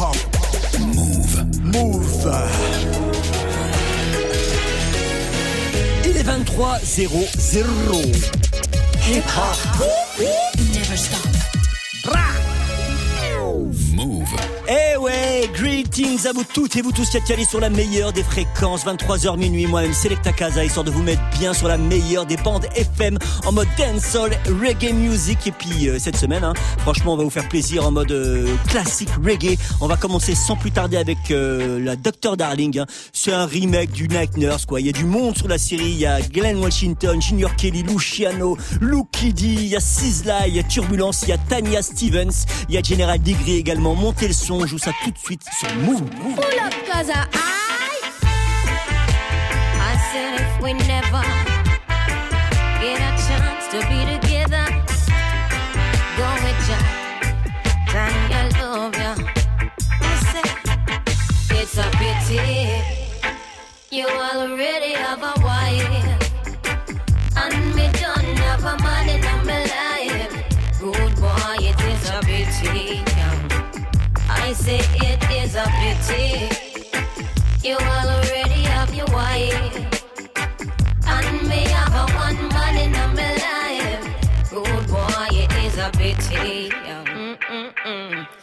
Move. Move. Il est 23 0 0. Hip hop. Never stop. Greetings à vous toutes et vous tous qui êtes calés sur la meilleure des fréquences, 23h minuit, moi-même Selecta Casa, histoire de vous mettre bien sur la meilleure des bandes FM en mode dancehall, reggae music. Et puis euh, cette semaine, hein, franchement, on va vous faire plaisir en mode euh, classique reggae. On va commencer sans plus tarder avec euh, la Dr Darling. hein. C'est un remake du Night Nurse, quoi. Il y a du monde sur la série. Il y a Glenn Washington, Junior Kelly, Luciano, Luke D, il y a Sizzla, il y a Turbulence, il y a Tanya Stevens, il y a General Degree également. Montez le son, on joue ça tout de suite sur Move. Move. Pull up, cause I, I said if we never get a chance to be together, go with ya, Tanya love ya. Listen, it's a pity you already have a wife, and me don't have a man I say it is a pity. You already have your wife, and me have a one man in my life. Good boy, it is a pity. Mm-mm-mm.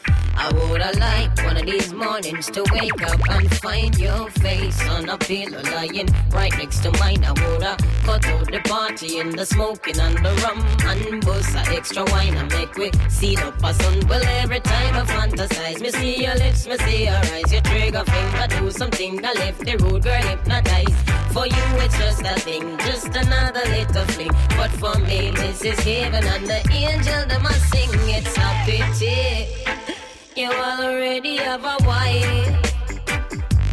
I woulda liked one of these mornings to wake up and find your face on a pillow lying right next to mine. I woulda cut out the party and the smoking and the rum and bust a extra wine and make we seal up a sun. Well, every time I fantasize, me see your lips, me see your eyes, your trigger finger do something that left the rude girl hypnotized. For you, it's just a thing, just another little fling. But for me, this is heaven and the angel that must sing. It's a pity. You already have a wife,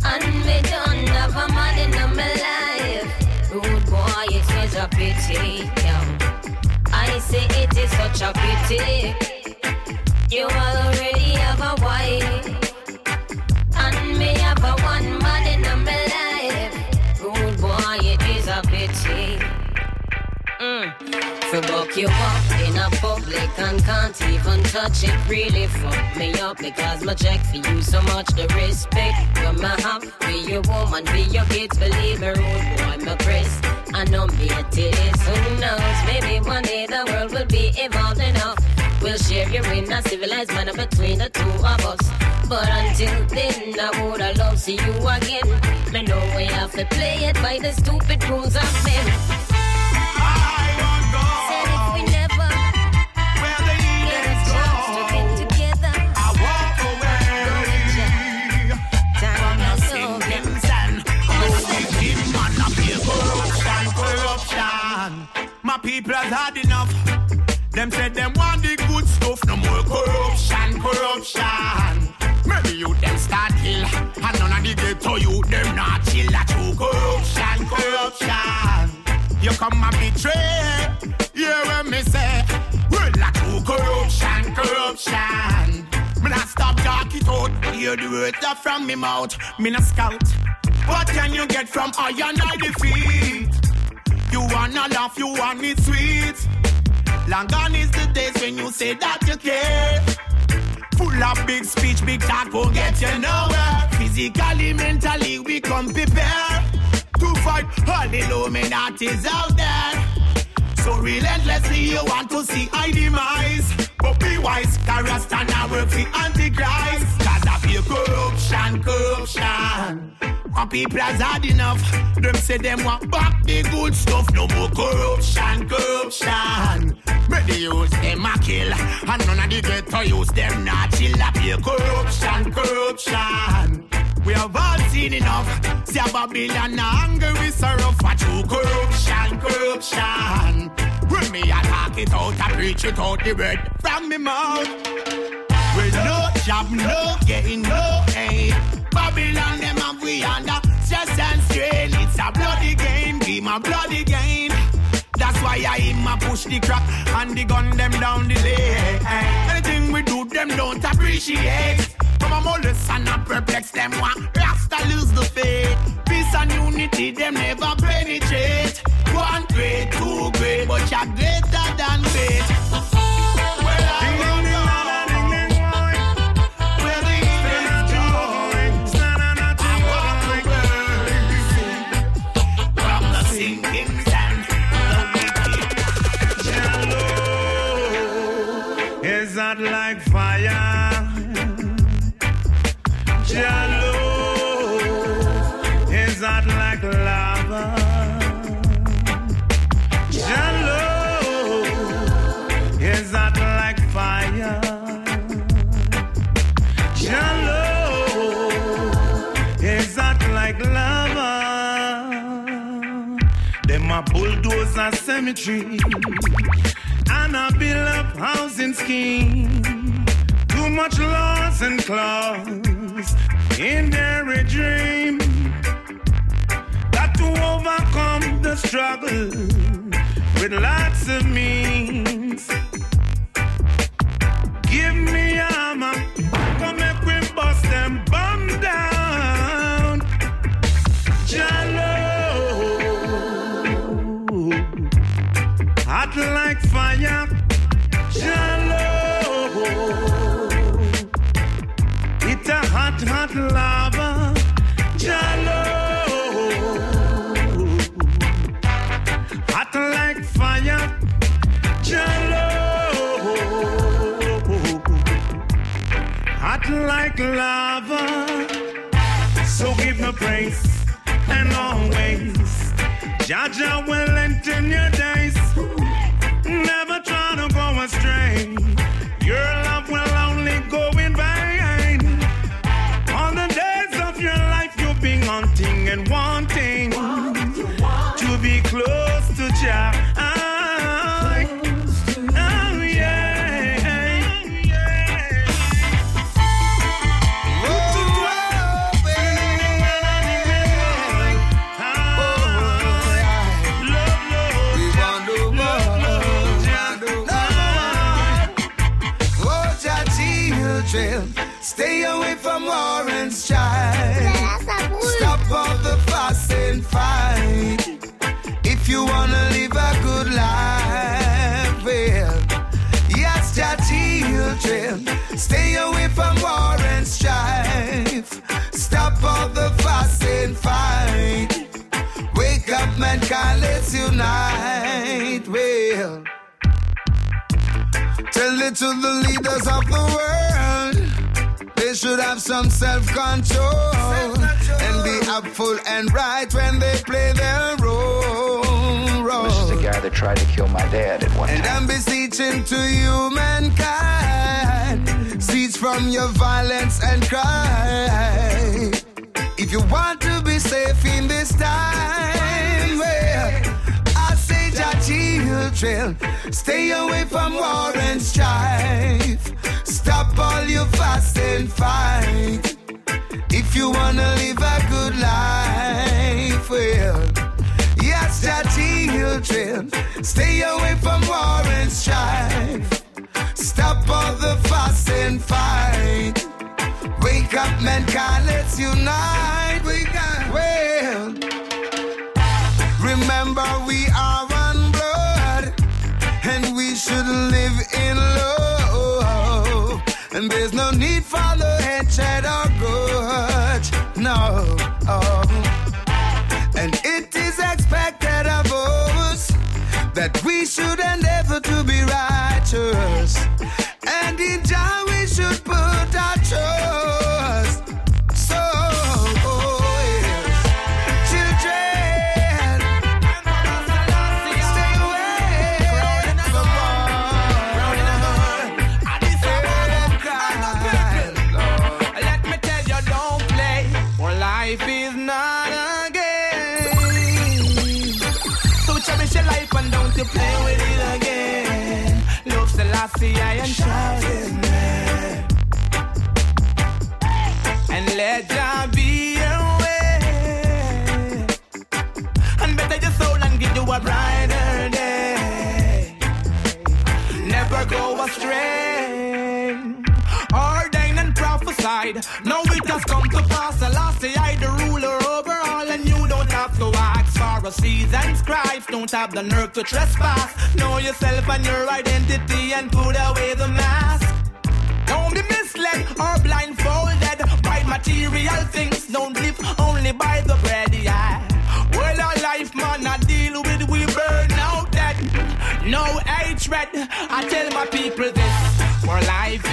and me don't have a man in my life. Rude boy, it is a pity. yeah. I say it is such a pity. You already have a wife, and me have a one man For buck you up in a public and can't even touch it. Really fuck me up because my check for you so much the respect. You're my hop, be your woman, be your kids. Believe me, rude boy, my press. I know me it is. Who knows? Maybe one day the world will be evolved enough. We'll share your in a civilized manner between the two of us. But until then, I woulda love to see you again. Me know we have to play it by the stupid rules of men. People has had enough. Them said them want the good stuff. No more corruption, corruption. Maybe you them start kill. And none of the ghetto you them not chill. That true corruption, corruption. You come and betray. Hear what me say. Well, that true corruption, corruption. Me not stop talk it out. Hear the words that from me mouth. Me not scout. What can you get from iron I defeat? You wanna laugh, you want it sweet. Long gone is the days when you say that you care. Full of big speech, big talk will get you nowhere. Physically, mentally, we come prepared to fight all the Illuminati's out there. So relentlessly you want to see I demise But be wise, and I work for Antichrist Cause I feel corruption, corruption My people has had enough Them say them want back the good stuff No more corruption, corruption But the use them a kill And none of the ghetto use them not chill I feel corruption, corruption we have all seen enough. See a Babylon anger we sorrow for true corruption, corruption. When me a talk it out, I preach it out the word from me mouth. With no job, no gain, no aid. Babylon them have we under stress and strain. It's a bloody game, give a bloody game. That's why I aim a push the crack and the gun them down the lane. Anything we do, them don't appreciate. Come on, molest and not perplex them one. Rasta lose the faith. Peace and unity, them never penetrate. One great, two great, but you're greater than great. Well, Them a bulldoze a cemetery and a build up housing scheme. Too much laws and claws in their dream. Got to overcome the struggle with lots of means. Give me armor, come we bust them bum down. Jah Love, lava. Jah Love, hot like fire. Jah Love, hot like lava. So give me praise and always. Jaja will enter your days. Never try to go astray. Stay away from war and strife. Stop all the fuss and fight. Wake up, mankind, let's unite. Well. Tell it to the leaders of the world. They should have some self control and be upful and right when they play their role. This is the guy that tried to kill my dad at one And time. I'm beseeching to you, mankind. Cease from your violence and crime. If you want to be safe in this time, I say, Jah children, stay away from war and strife. Stop all your fuss and fight. If you wanna live a good life, well, yes, Jah children, stay away from war and strife. Stop all the fuss and fight. Wake up, mankind, let's unite. Wake up. Well, remember we are one blood, and we should live in love. And there's no need for the hatred or grudge. No. Oh. Righteous. And in Jah we should put our trust. So, yes, children, stay away from war. Let me tell you, don't play. For life is not a game. So cherish your life and don't you play with it. Selassie, I am shouting. And let Jah a season's scribes. Don't have the nerve to trespass. Know yourself and your identity and put away the mask. Don't be misled or blindfolded by material things. Don't live only by the bread, yeah. Well, our life, man, I deal with we burn out dead. No hatred. I tell my people this. For life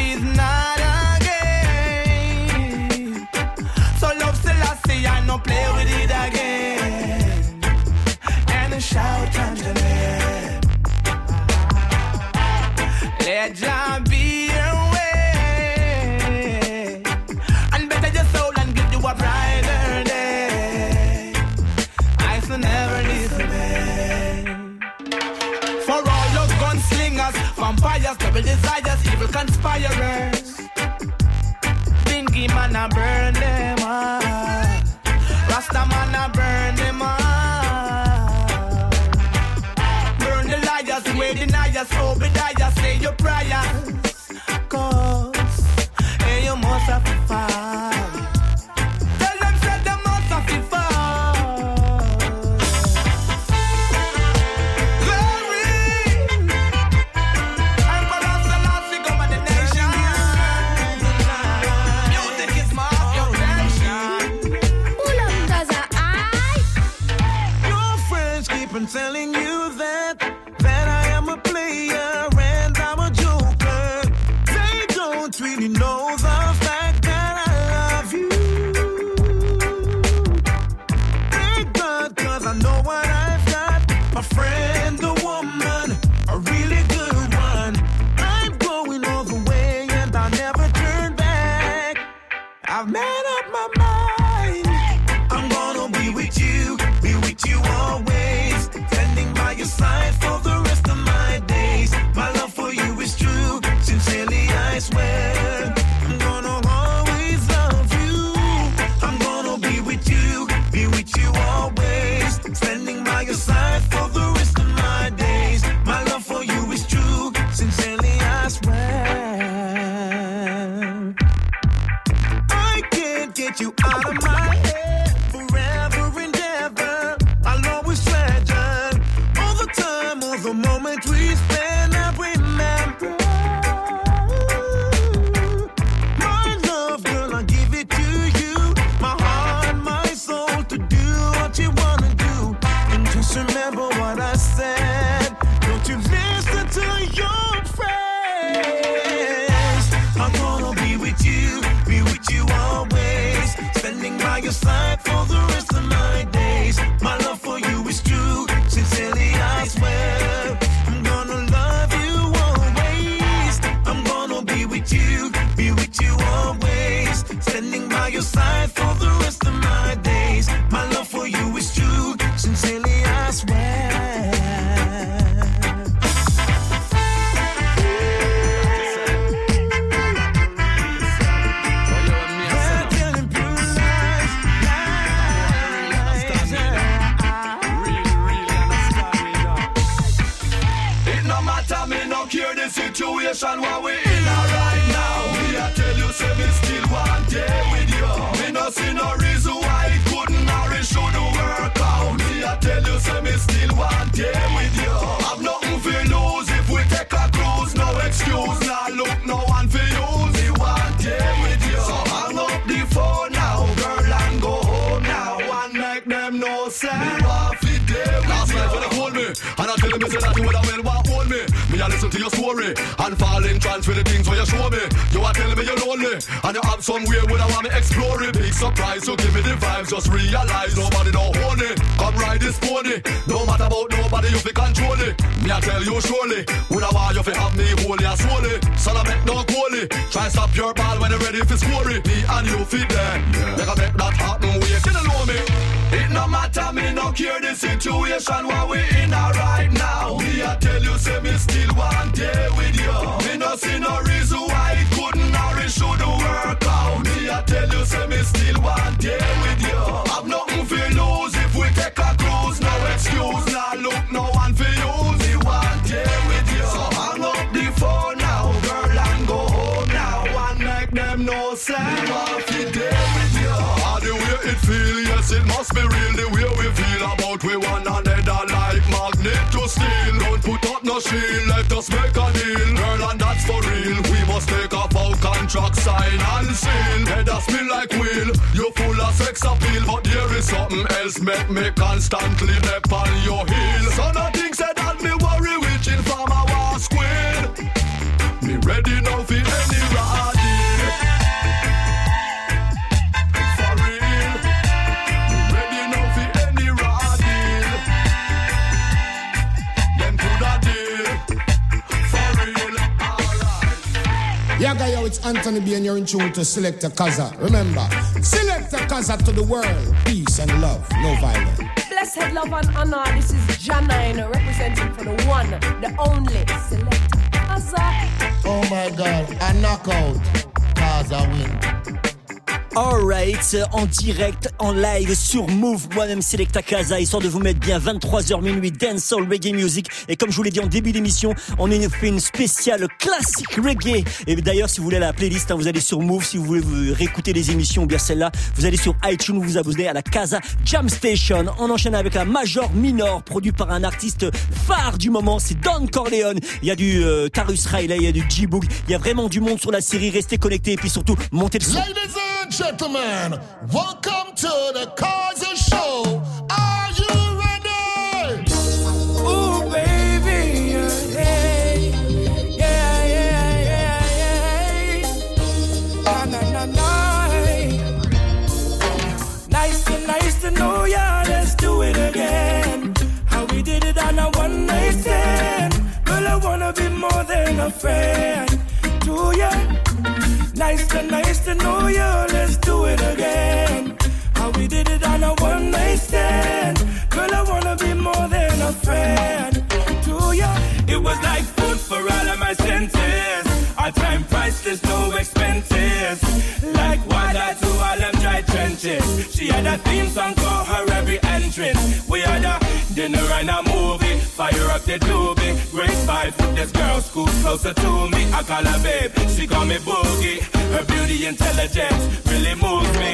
just realize nobody don't own it. Come ride this pony. Don't matter about nobody, you fi control it. Me I tell you surely, would I want you fi have me holy and solely. Son I make no goalie. Try stop your ball when you're ready if it's it. Me and you fi them. Yeah. Make a make that happen. Wait, you don't know me. It no matter me, no care the situation while we in. Make we one another like magnet to steel. Don't put up no shield, let us make a deal. Girl, and that's for real. We must take off our contract, sign and seal. Head us spin like wheel. You're full of sex appeal, but there is something else. Make me constantly dip on your heel. Anthony B, and you're in tune to Selecta Kza. Remember, select a Kaza to the world. Peace and love, no violence. Blessed love and honor. This is Janine representing for the one, the only Select Kaza. Oh my God, a knockout. Kaza win. Alright, en direct, en live sur Move, moi-même Selecta Casa, histoire de vous mettre bien 23h minuit, dancehall, reggae music. Et comme je vous l'ai dit en début d'émission, on a fait une spéciale classique reggae. Et d'ailleurs, si vous voulez la playlist, hein, vous allez sur Move, si vous voulez réécouter les émissions, bien celle-là, vous allez sur iTunes, vous vous abonnez à la Casa Jam Station. On enchaîne avec la Major Minor, produit par un artiste phare du moment, c'est Don Corleone. Il y a du euh, Tarus Riley, il y a du G-Book, il y a vraiment du monde sur la série, restez connectés et puis surtout, montez le son. Gentlemen, welcome to the Kaiser Show. Are you ready? Ooh, baby, yeah, yeah, yeah, yeah, yeah. Na, na, na, na. Nice to, nice to know ya. Let's do it again. How we did it on a one night stand. Girl, I wanna be more than a friend to ya. Nice to, nice to know you. Let's do it again. How we did it on a one night stand. Girl, I wanna be more than a friend to you. It was like food for all of my senses. Our time priceless, no expenses. Like water to all them dry trenches. She had a theme song for her every entrance. We had a dinner and a movie. Fire up the doobie. Great five with this girl, school closer to me. I call her babe, she call me boogie. Her beauty, intelligence really moves me.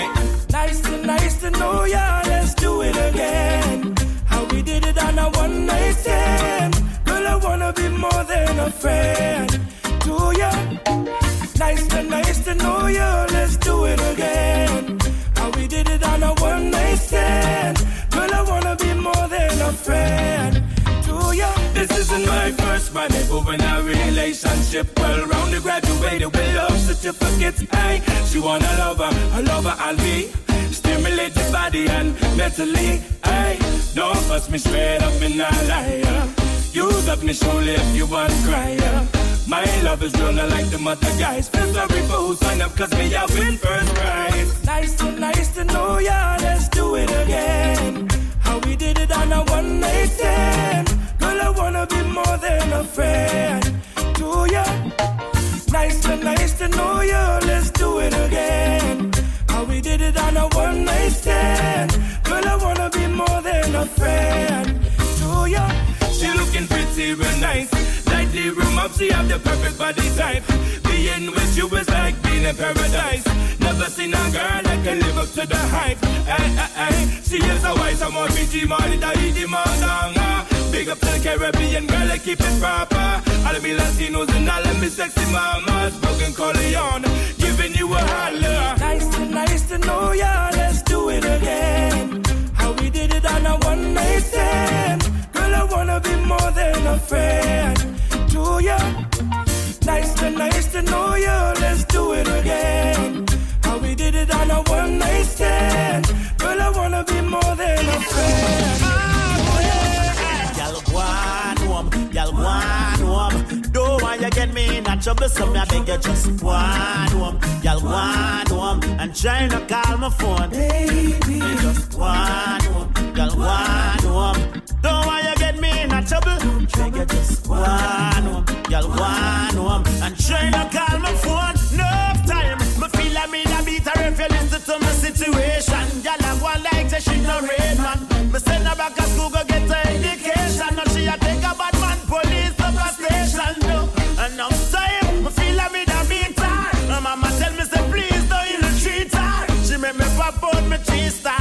Nice to, nice to know ya. Let's do it again. How we did it on a one night stand. Girl, I wanna be more than a friend to ya. Nice to, nice to know ya. Let's do it again. How we did it on a one night stand. Friend to ya. This isn't my first money, but when a relationship well rounded, graduated with love certificates. Hey, she want a lover, a lover I'll be. Stimulate your body and mentally. Hey, don't fuss me straight up in a liar. Use up me surely if you want cry. My love is real, not like the mother guys. Feel sorry for who sign up, cause me, I win first prize. Nice to, nice to know ya, let's do it again. How we did it on a one night stand. Girl, I wanna be more than a friend to ya. Nice to, nice to know ya, let's do it again. How we did it on a one night stand. Girl, I wanna be more than a friend to ya. She looking pretty real nice. The room up, she have the perfect body type. Being with you is like being in paradise. Never seen a girl that can live up to the hype. Ay, ay, ay. She is a wise, I'm on BG, Marty, Daidi, Mandanga. Big up the Caribbean girl, I keep it proper. All of me Latinos and all of me sexy mamas. Broken Corleone, giving you a holler. Nice to, nice to know ya. Let's do it again. How we did it on a one night stand. Girl, I wanna be more than a friend Nice to, nice to know ya. Let's do it again. How we did it on a one night stand. Girl, I wanna be more than a friend. Y'all want home, y'all want home. Don't want you get me in a trouble, so me I beg you just home. Y'all home, and try to call my phone. Baby, just home, y'all home. Don't want you get me in a trouble, beg you just want home. Y'all want home, and try to call my phone. No time, me feel like me da beat her if you listen to my situation. Y'all have one like say she no rain man. Me send her back to school go get her education. Now she a take a bad man police up a station. No. And now time, me feel like me da beat her. My mama tell me say please don't ill treat her. She make me pop out me cheese star.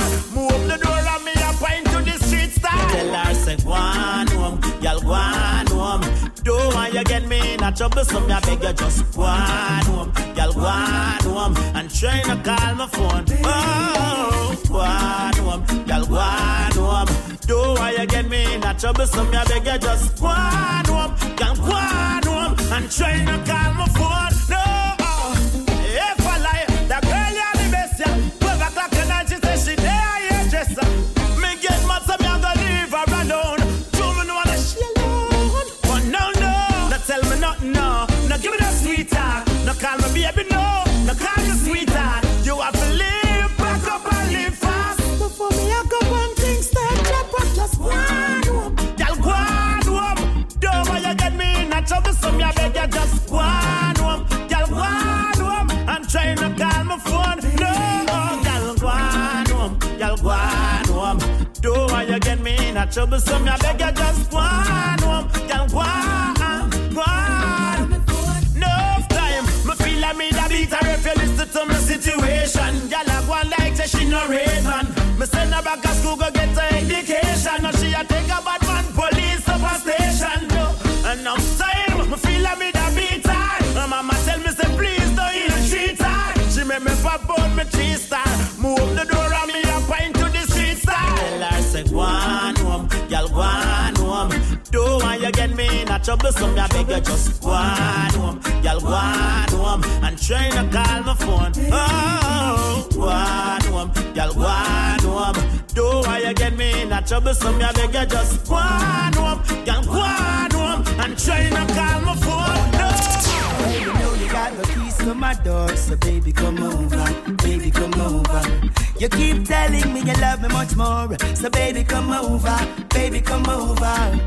Get me in a trouble, so me I beg you just go on home, y'all go on home. And try to call my phone. Oh, go on home, y'all go on home. Don't want you get me in a trouble, so me I beg you just go on home, y'all go on home. And try to call my phone. A trouble, get me in a trouble, so me I beg you just go on home, girl go on home and try to call my phone. Oh, go on home, girl go on home. Don't want you get me in a trouble, so me I beg you just go on home, girl go on home and try to call my phone. You know you got the keys to my door, so baby come over, baby come over. You keep telling me you love me much more, so baby come over, baby come over.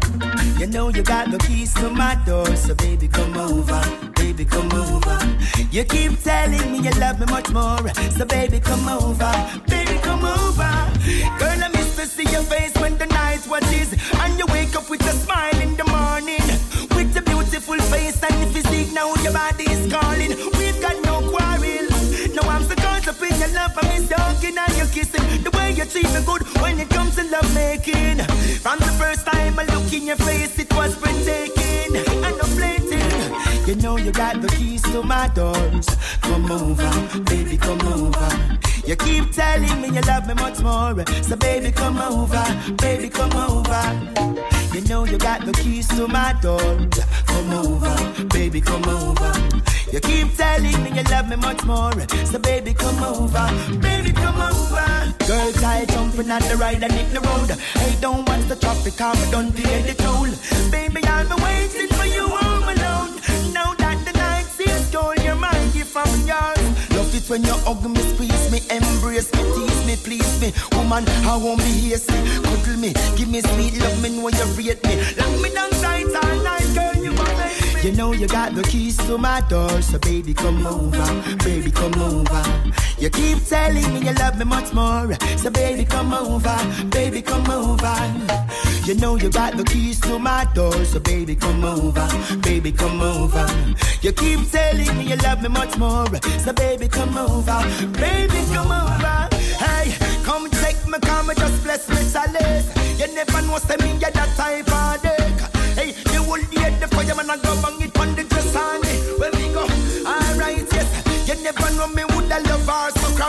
You know you got the keys to my door, so baby come over, baby come over. You keep telling me you love me much more, so baby come over, baby come over. Girl, I miss to see your face when the night watches, and you wake up with a smile face and physique. Now your body is calling. We've got no quarrel. No, I'm so caught up in your love. I miss your hugging and your kissing. The way you treat me good when it comes to love making. From the first time I look in your face, it was breathtaking and I'm blatant. You know you got the keys to my doors. Come over, baby, come over. You keep telling me you love me much more. So baby, come over, baby, come over. You know you got the keys to my door. Come over, baby, come over. You keep telling me you love me much more. So baby, come over, baby, come over. Girls, I jumping on the ride and hit the road. I don't watch the traffic, I'm done pay the toll. Baby, be waiting for you it when you hug me, squeeze me, embrace me, tease me, please me. Woman, I won't be hasty. Cuddle me, give me sweet love, me know you rate me. Lock me down tight all night, girl, you make me. You know you got the keys to my door, so baby come over, baby come over. You keep telling me you love me much more, so baby come over, baby come over. You know you got the keys to my door, so baby come over, baby come over. You keep telling me you love me much more, so baby come over, baby come over. Hey, come take me, come just bless me, chalice. You never know, say me get that type of dick. Hey, you will get the fireman and go bang it on the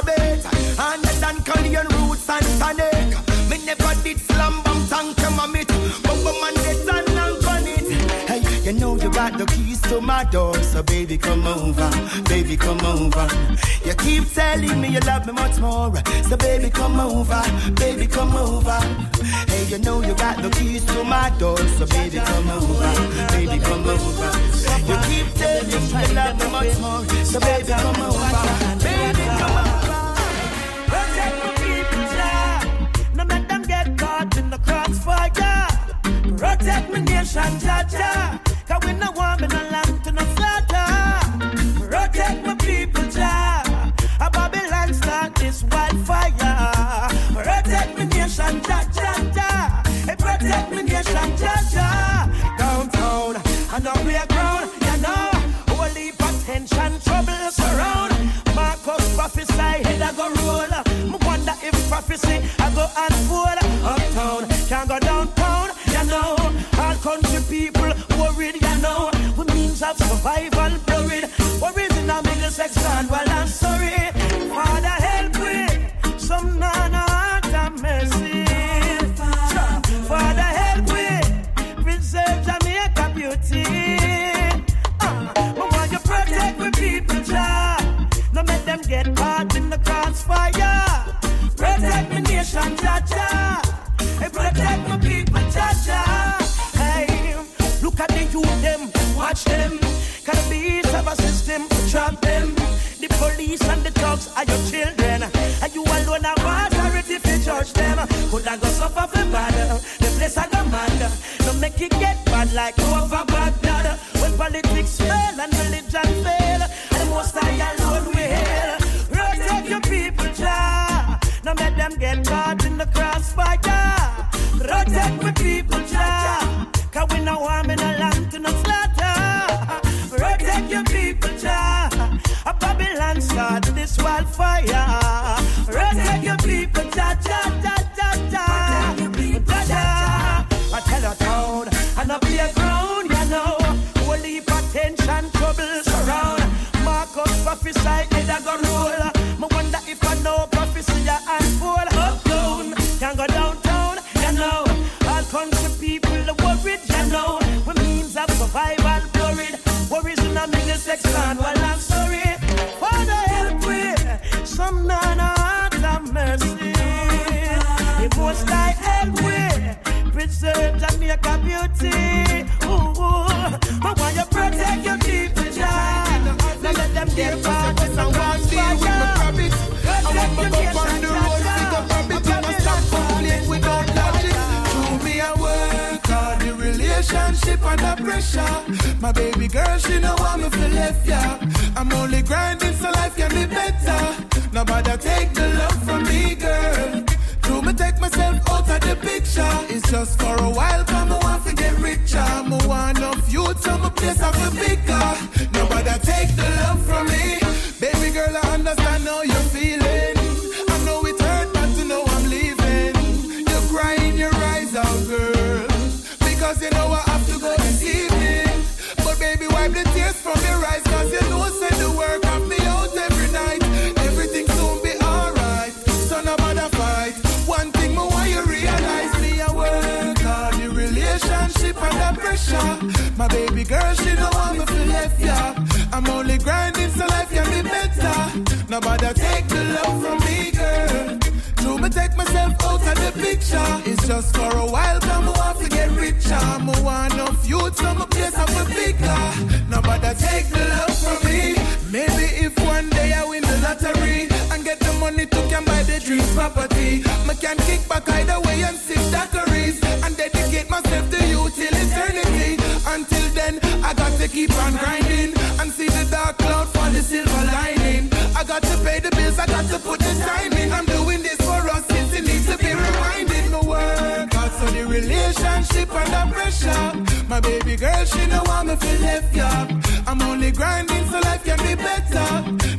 it. And than Korean roots and tonic. Me never did slam bam tank come it. Bum bum and get and on it. Hey, you know you got the keys to my door, so baby come over, baby come over. You keep telling me you love me much more, so baby come over, baby come over. Hey, you know you got the keys to my door, so baby come over, baby come over. You keep telling me you love me much more, so baby come over, baby come over. Sex land, well I'm sorry. Father help me, some nana heart of mercy. The most I help me, preserve Jamaica beauty. Ooh, ooh. I want you protect your people, child. Now let them get caught in some wildfire. I want my on the road, see the rabbit and I stop complete without logic. To me, I work hard, the relationship under pressure. My baby girl, she know me for left, yeah. I'm only grinding so life can be better. Nobody take the love from me, girl. To me take myself out of the picture. It's just for a while, come I want to get richer. I want enough youth, so my place I feel bigger. Nobody take the love from me. Baby girl, I understand how you're My baby girl, she don't want me to left ya. I'm only grinding so life can be better. Nobody take the love from me, girl. To me take myself out of the picture. It's just for a while, come I want to get richer. I'm want enough youth, so my place I feel bigger. Nobody take the love from me. Maybe if one day I win the lottery and get the money to can buy the dream property, me can kick back either way and sip daiquiris and dedicate myself to you till keep on grinding and see the dark cloud for the silver lining. I got to pay the bills, I got to put the time in. I'm doing this for us since it needs to be reminded. No work, out so the relationship under pressure. My baby girl, she know want me feel left ya. I'm only grinding so life can be better.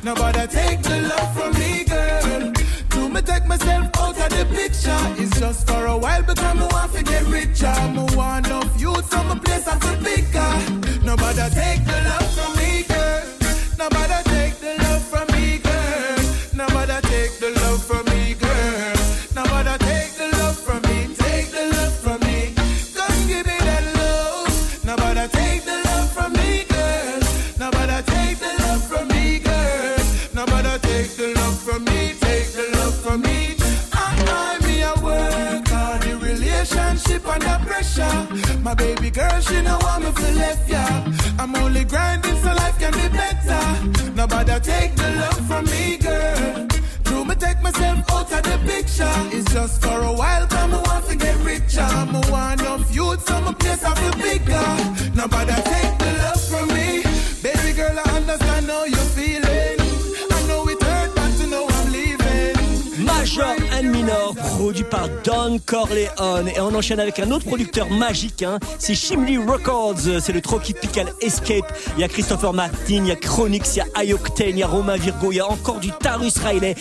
Nobody take the love from me, girl. To me take myself out of the picture. It's just for a while because I want to get richer. I want enough youth, so my place I feel bigger. Nobody take the love from me, girl. Nobody take the love from me, girl. Nobody take the love from me, girl. Nobody take the love from me. Take the love from me. Come give me that love. Nobody take the love from me, girl. Nobody take the love from me, girl. Nobody take the love from me. Take the love from me. I, I, me, I work. The relationship under pressure. My baby girl, she know me for left. I'm only grinding so life can be better. Nobody take the love from me, girl. To me take myself out of the picture. It's just for a while, come I want to get richer. I want enough youth, so my place I feel bigger. Nobody take produit par Don Corleone. Et on enchaîne avec un autre producteur magique, hein. c'est Shimley Records, c'est le Tropical Escape. Il y a Christopher Martin, il y a Chronix, il y a Ioctane, il y a Romain Virgo, il y a encore du Tarus Riley,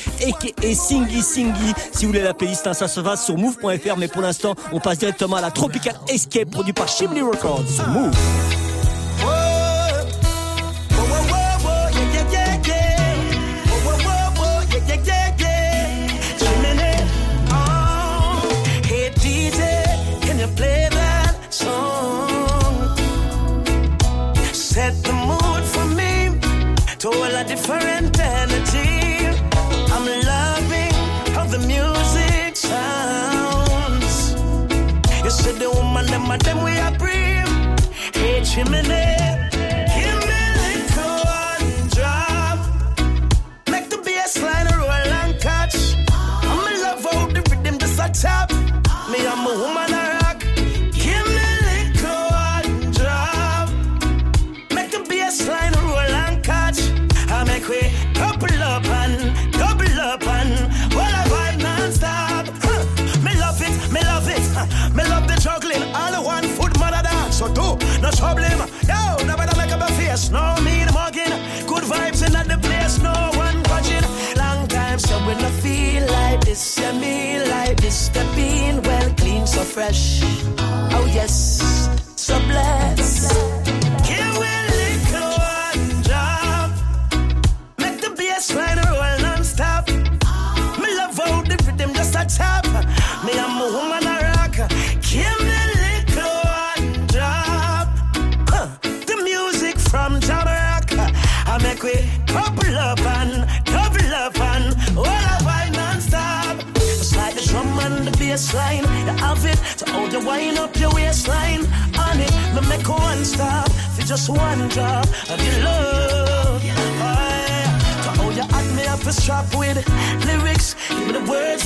et Singy Singy. Si vous voulez la playlist, hein, ça se va sur move.fr, mais pour l'instant, on passe directement à la Tropical Escape, produit par Shimley Records Move.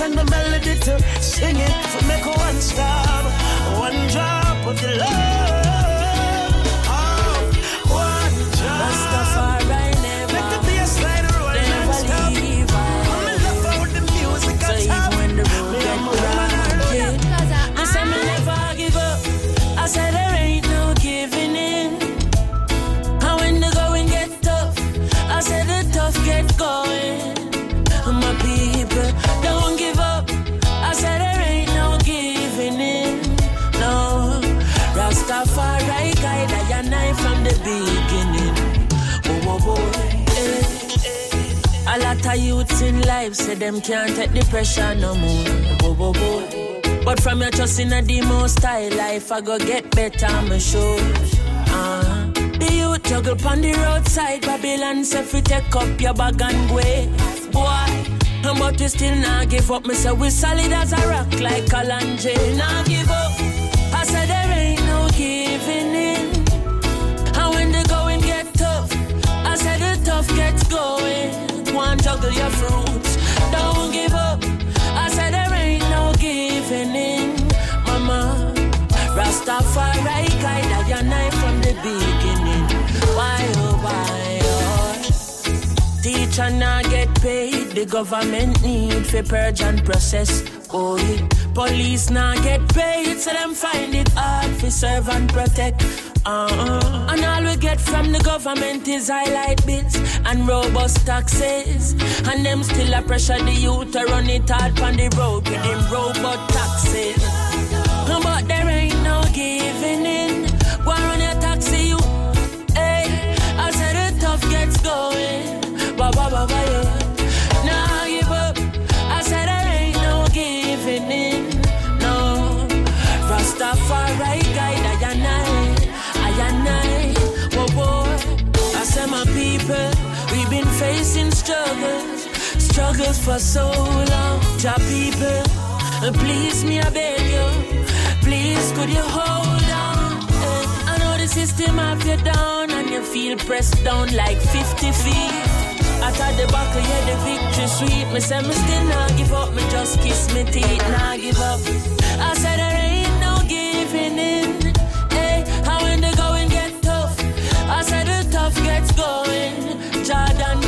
And the melody to sing it. To make one stop, one drop of your love. A youths in life say them can't take the pressure no more. Whoa, whoa, whoa. But from your trust in a demo style life, I go get better, I'm sure. Uh, the youth juggle pon the roadside, Babylon say fi take up your bag and go. Boy, but we still not give up. Me say we solid as a rock like Kalanje. Nah give up. Juggle your fruits, don't give up. I said there ain't no giving in, mama. Rastafari guide and I from the beginning. Why oh why oh? Teacher not get paid, the government need for purge and process. Oh, yeah. police not get paid, so them find it hard for serve and protect. Uh-uh. And all we get from the government is highlight bits and robust taxes. And them still a pressure the youth to run it hard on the road with them robot taxes. Struggles for so long. Ja people, please me I beg you, please could you hold on? Eh, I know the system have you down and you feel pressed down like 50 feet. At the back of yeah, the victory sweet. Me say me still not give up, me just kiss me teeth, not give up. I said there ain't no giving in. Hey, how when the going get tough, I said the tough gets going. Jordan,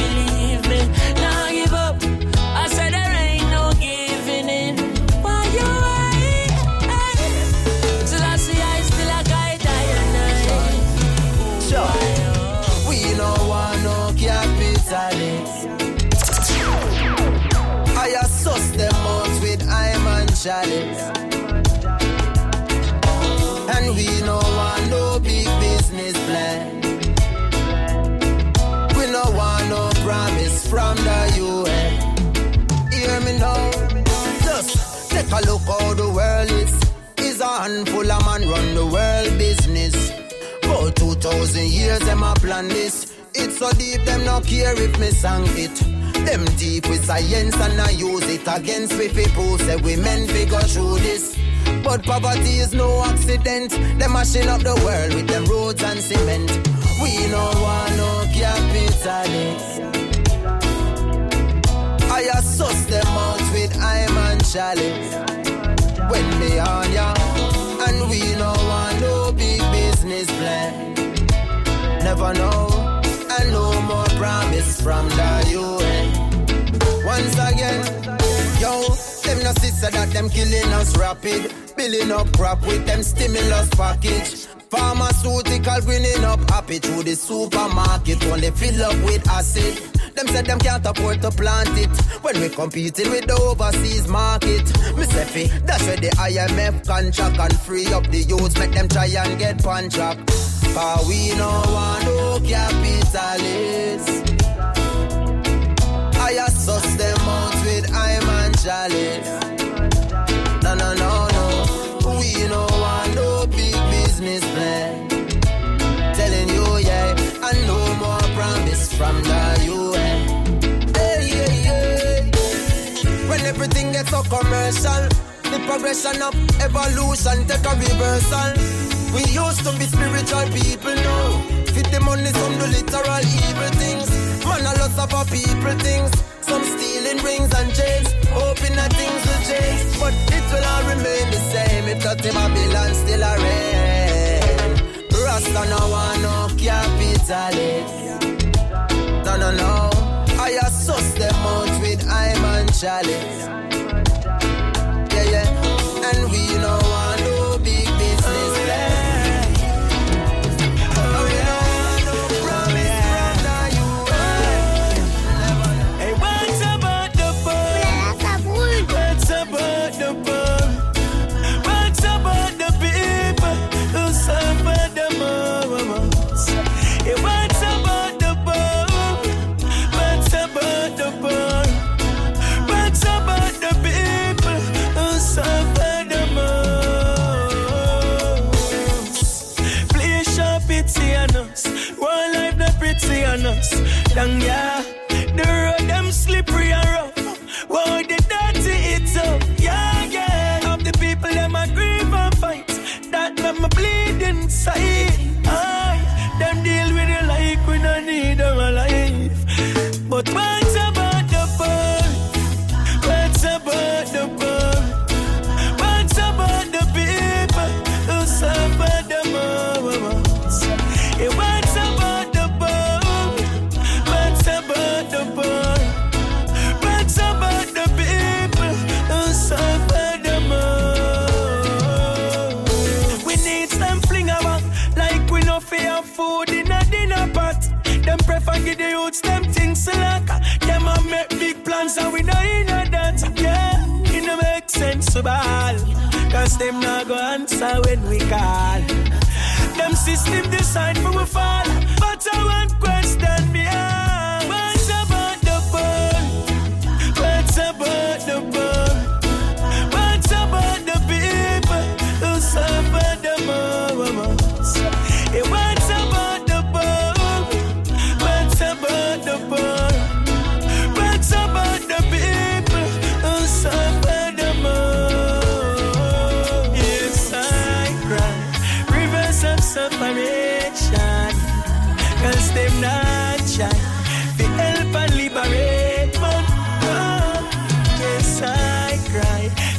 take a look how the world is. Is a handful of man run the world business. About 2,000 years, them a plan this. It's so deep, them no care if me sang it. Them deep with science and I use it against we people. Say we men fi go through this. But poverty is no accident. Them mashing up the world with them roads and cement. We no want no capitalists. I assess them with When they on ya, and we no want no big business plan. Never know, and no more promise from the UN. Once again, yo, them no sister that them killing us rapid. Billing up crap with them stimulus package. Pharmaceutical greening up happy through the supermarket. Only fill up with acid. Them said them can't afford to plant it. When we competing with the overseas market, Miss Effie, that's where the IMF contract and free up the youths, make them try and get contract. but we no want no capitalists. I assess them out with I'm and commercial. The progression of evolution, take a reversal. We used to be spiritual people now. Fit the money, some do literal evil things. Man, a lot of our people things. Some stealing rings and chains, hoping that things will change. But it will all remain the same if not in Babylon still a reign. Rasta no one, no capitalist. No, no, no. I assess them out with I'm chalice and we know.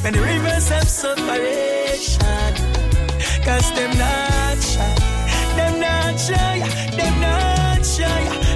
and the rivers of separation. Cause them not shy, them not shy, them not shy.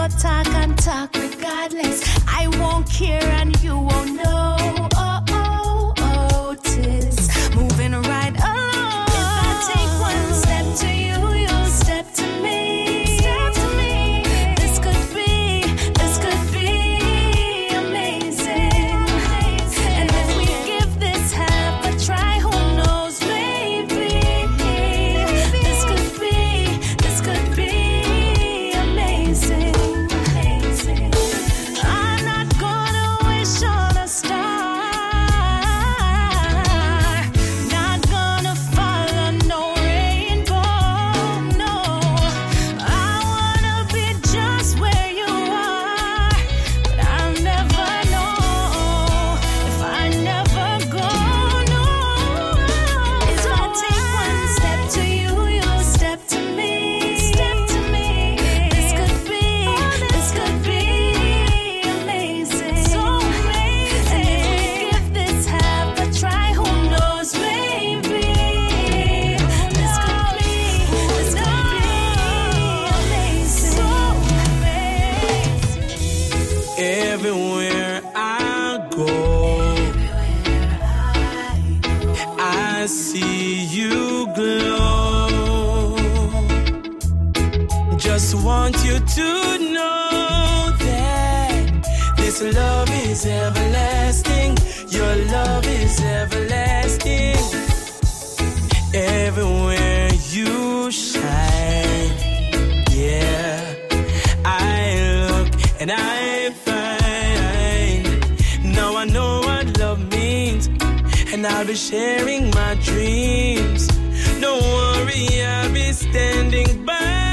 go talk and talk regardless. I won't care and you won't know. Sharing my dreams. Don't worry, I'll be standing by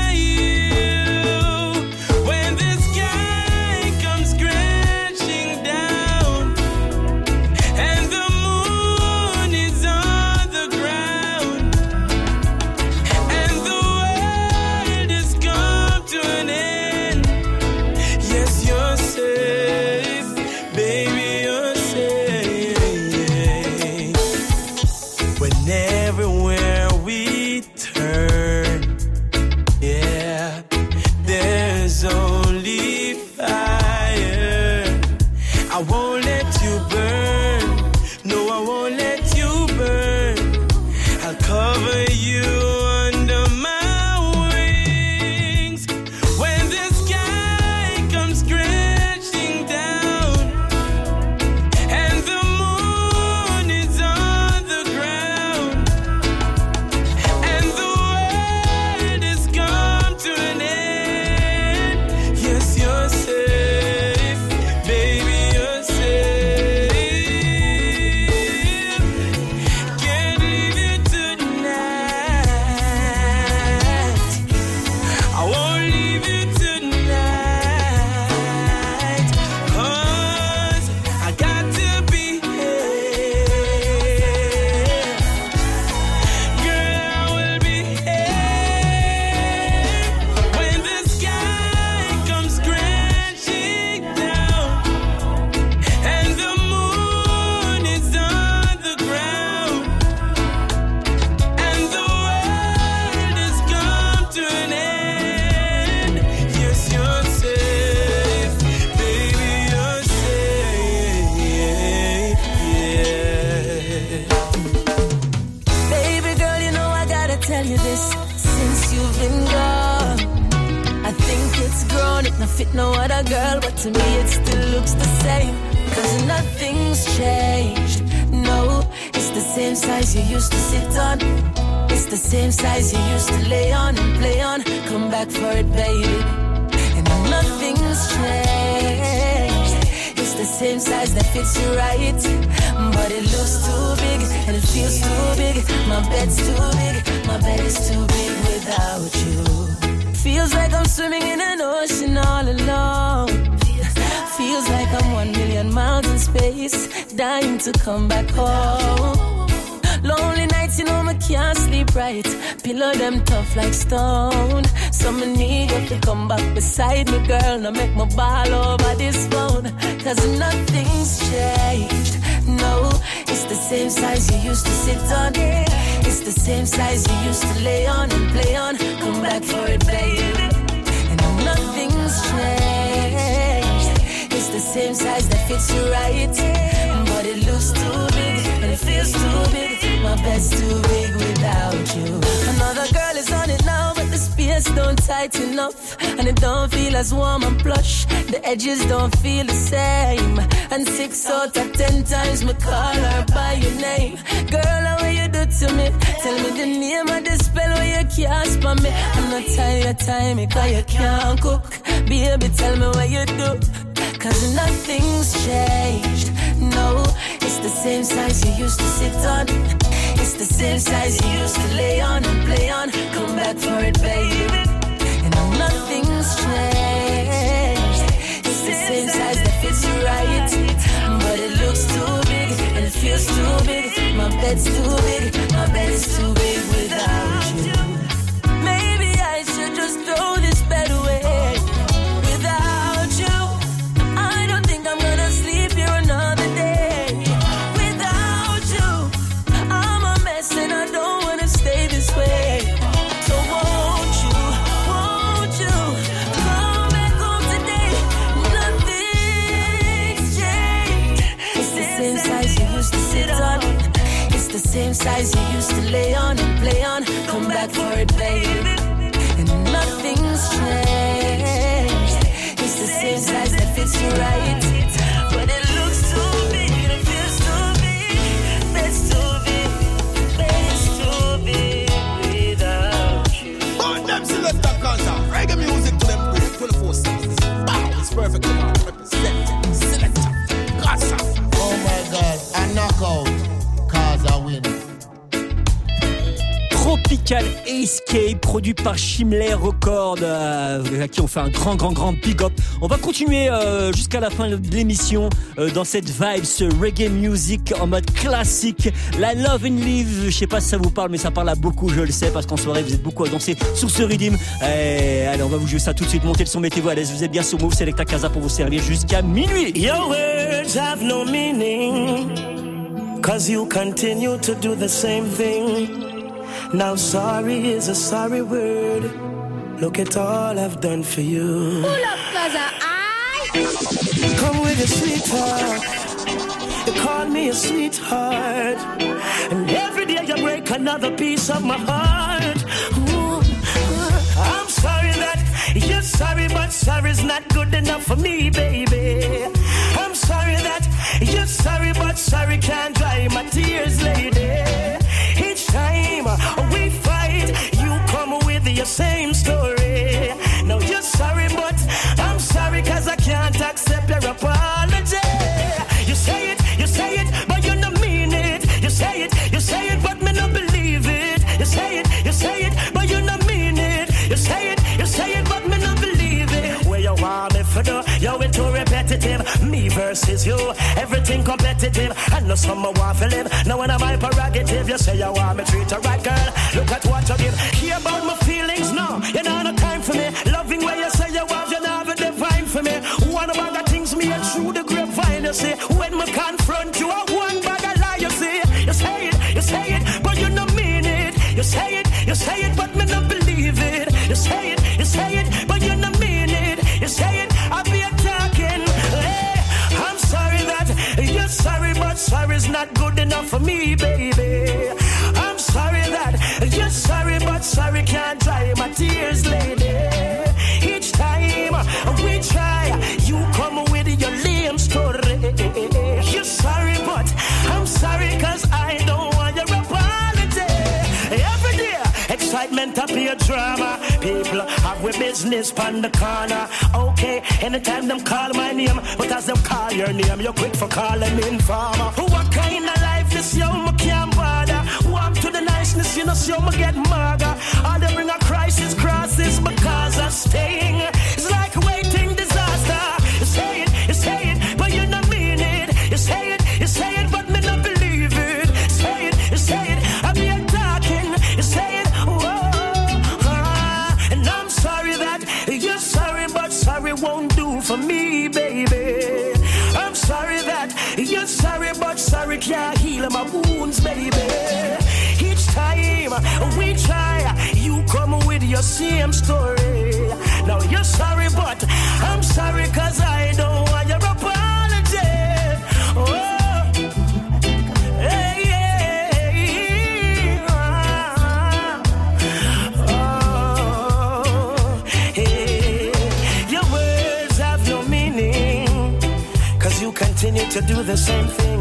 other girl, but to me it still looks the same. Cause nothing's changed. No, it's the same size you used to sit on. It's the same size you used to lay on and play on. Come back for it, baby. And nothing's changed. It's the same size that fits you right. But it looks too big and it feels too big. My bed's too big, my bed is too big without you. Feels like I'm swimming in an ocean all alone. Feels like I'm one million miles in space, dying to come back home. Lonely nights, you know, I can't sleep right. Pillow them tough like stone. So me need you to come back beside me, girl. Now make my ball over this phone. Cause nothing's changed. No, it's the same size you used to sit on. It's the same size you used to lay on and play on. Come back for it, baby. And nothing's changed. It's the same size that fits you right. But it looks too big and it feels too big. My bed's too big without you. Another girl is on it now, the space don't tighten up. And it don't feel as warm and plush. The edges don't feel the same. And six out of ten times me call her by your name. Girl, will you do to me? Tell me the name of the spell where you cast for me. I'm not tired your time because you can't cook. Baby, tell me what you do. Cause nothing's changed. No, it's the same size you used to sit on. It's the same size you used to lay on and play on. Come back for it, baby. And nothing's changed. It's the same size that fits you right. But it looks too big and it feels too big. My bed's too big. My bed is too big without you. Perfect. Tropical Escape, produit par Shimler Records, euh, à qui on fait un grand, grand, grand big up. On va continuer euh, jusqu'à la fin de l'émission euh, dans cette vibe, ce reggae music en mode classique. La Love and Live, je sais pas si ça vous parle, mais ça parle à beaucoup, je le sais, parce qu'en soirée, vous êtes beaucoup à danser sur ce rythme. Eh, allez, on va vous jouer ça tout de suite. Montez le son, mettez-vous à l'aise. Vous êtes bien sur Move, Selecta Casa pour vous servir jusqu'à minuit. Your words have no meaning. Cause you continue to do the same thing. Now, sorry is a sorry word. Look at all I've done for you. Pull up, Gaza. I. Come with your sweet talk. You call me a sweetheart. And every day you break another piece of my heart. Ooh, I'm sorry that you're sorry, but sorry's not good enough for me, baby. I'm sorry that you're sorry, but sorry can't dry my tears, lady. We fight, you come with your same story. Now you're sorry, but I'm sorry cause I can't accept your apology. You say it, you say it, but you don't mean it. You say it, you say it, but me not believe it. You say it, you say it, but you don't mean it. You say it, you say it, but me not believe it. Where you want me for do? You're into repetitive. Me versus you, everything competitive. Know some want to live. Now when I'm my prerogative, you say you want me treat her right, girl. Look at what you give. Hear about my feelings? No, you know no time for me. Loving where you say you want, you know the divine for me. One of the things me and through the grapevine, you say When me confront you, for me, baby. I'm sorry that you're sorry, but sorry can't dry my tears, lady. Each time we try, you come with your lame story. You're sorry, but I'm sorry cause I don't want your apology. Every day, excitement appear drama. People have with business pan the corner. Okay, anytime them call my name, but as them call your name, you're quick for calling me informer. What kind of life same story. Now you're sorry, but I'm sorry cause I don't want your apology. Oh. Hey, hey, ah, oh, hey. Your words have no meaning Cause you continue to do the same thing.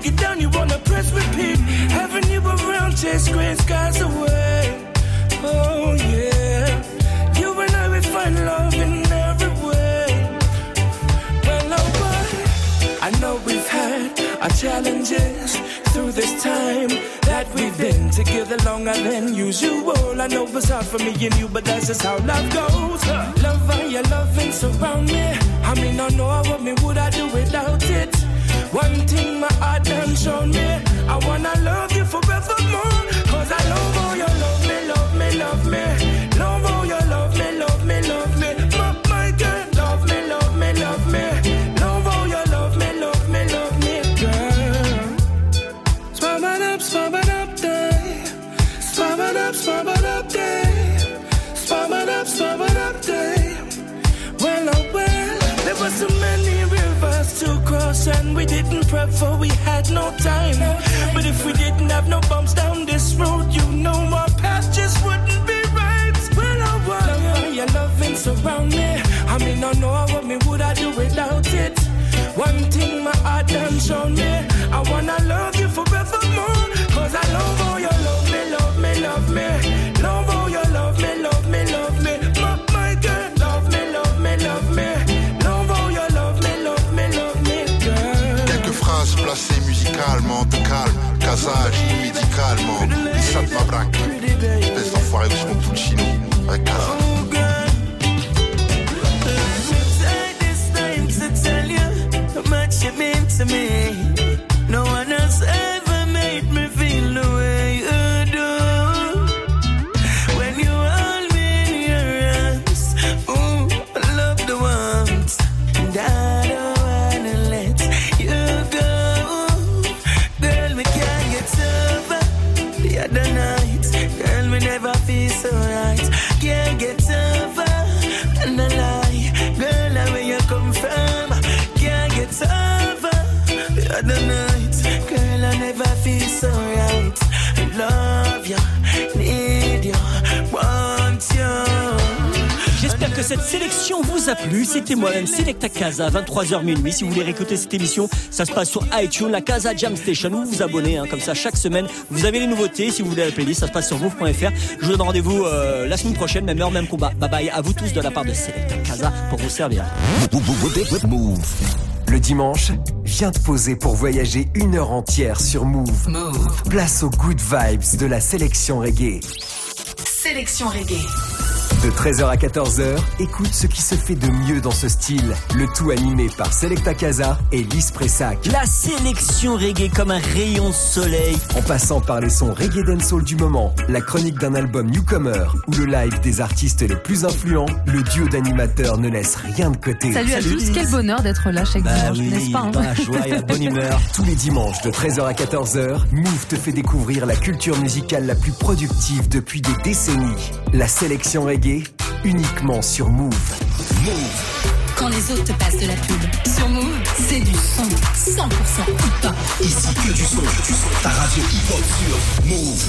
knock it down, you wanna press repeat. Having you around, chase gray skies away. Oh yeah, you and I we find love in every way. Well, oh boy, I know we've had our challenges through this time that we've been together longer than usual. I know it's hard for me and you, but that's just how love goes. Love and your loving surround me. I mean, I know what me would I do without it. One thing my heart done shown me, I wanna love you forevermore. didn't prep for we had no time. But if we didn't have no bumps down this road, you know our path just wouldn't be right. Well, I want love me, your loving surround me. I mean, I know what me would I do without it. One thing my heart done shown me. Calme. Kza agit médicalement. Et ça te va braquer. Espèce d'enfoiré où sont tout chino. Avec Kza. Take this time to tell you how much you mean to me. No one else que cette sélection vous a plu. C'était moi-même, Selecta Casa, 23h minuit. Si vous voulez réécouter cette émission, ça se passe sur iTunes, la Casa Jam Station. Vous vous abonnez, hein, comme ça, chaque semaine. Vous avez les nouveautés. Si vous voulez la playlist, ça se passe sur move.fr. Je vous donne rendez-vous euh, la semaine prochaine, même heure, même combat. Bye bye à vous tous de la part de Selecta Casa pour vous servir. Move. Le dimanche, viens te poser pour voyager une heure entière sur Move. Move. Place aux good vibes de la sélection reggae. Sélection reggae. De 13h à 14h, écoute ce qui se fait de mieux dans ce style. Le tout animé par Selecta Casa et Lise Pressac. La sélection reggae comme un rayon de soleil. En passant par les sons reggae dancehall du moment, la chronique d'un album newcomer ou le live des artistes les plus influents, le duo d'animateurs ne laisse rien de côté. Salut, à tous, quel bonheur d'être là chaque Bah dimanche, oui, n'est-ce pas hein dans la joie et la bonne humeur. Tous les dimanches de 13h à 14h, Move te fait découvrir la culture musicale la plus productive depuis des décennies. La sélection reggae, uniquement sur Move. Quand les autres te passent de la pub. Sur Move, c'est du son. 100% hip-hop. Ici que du son, que du son. Ta radio hip-hop sur Move.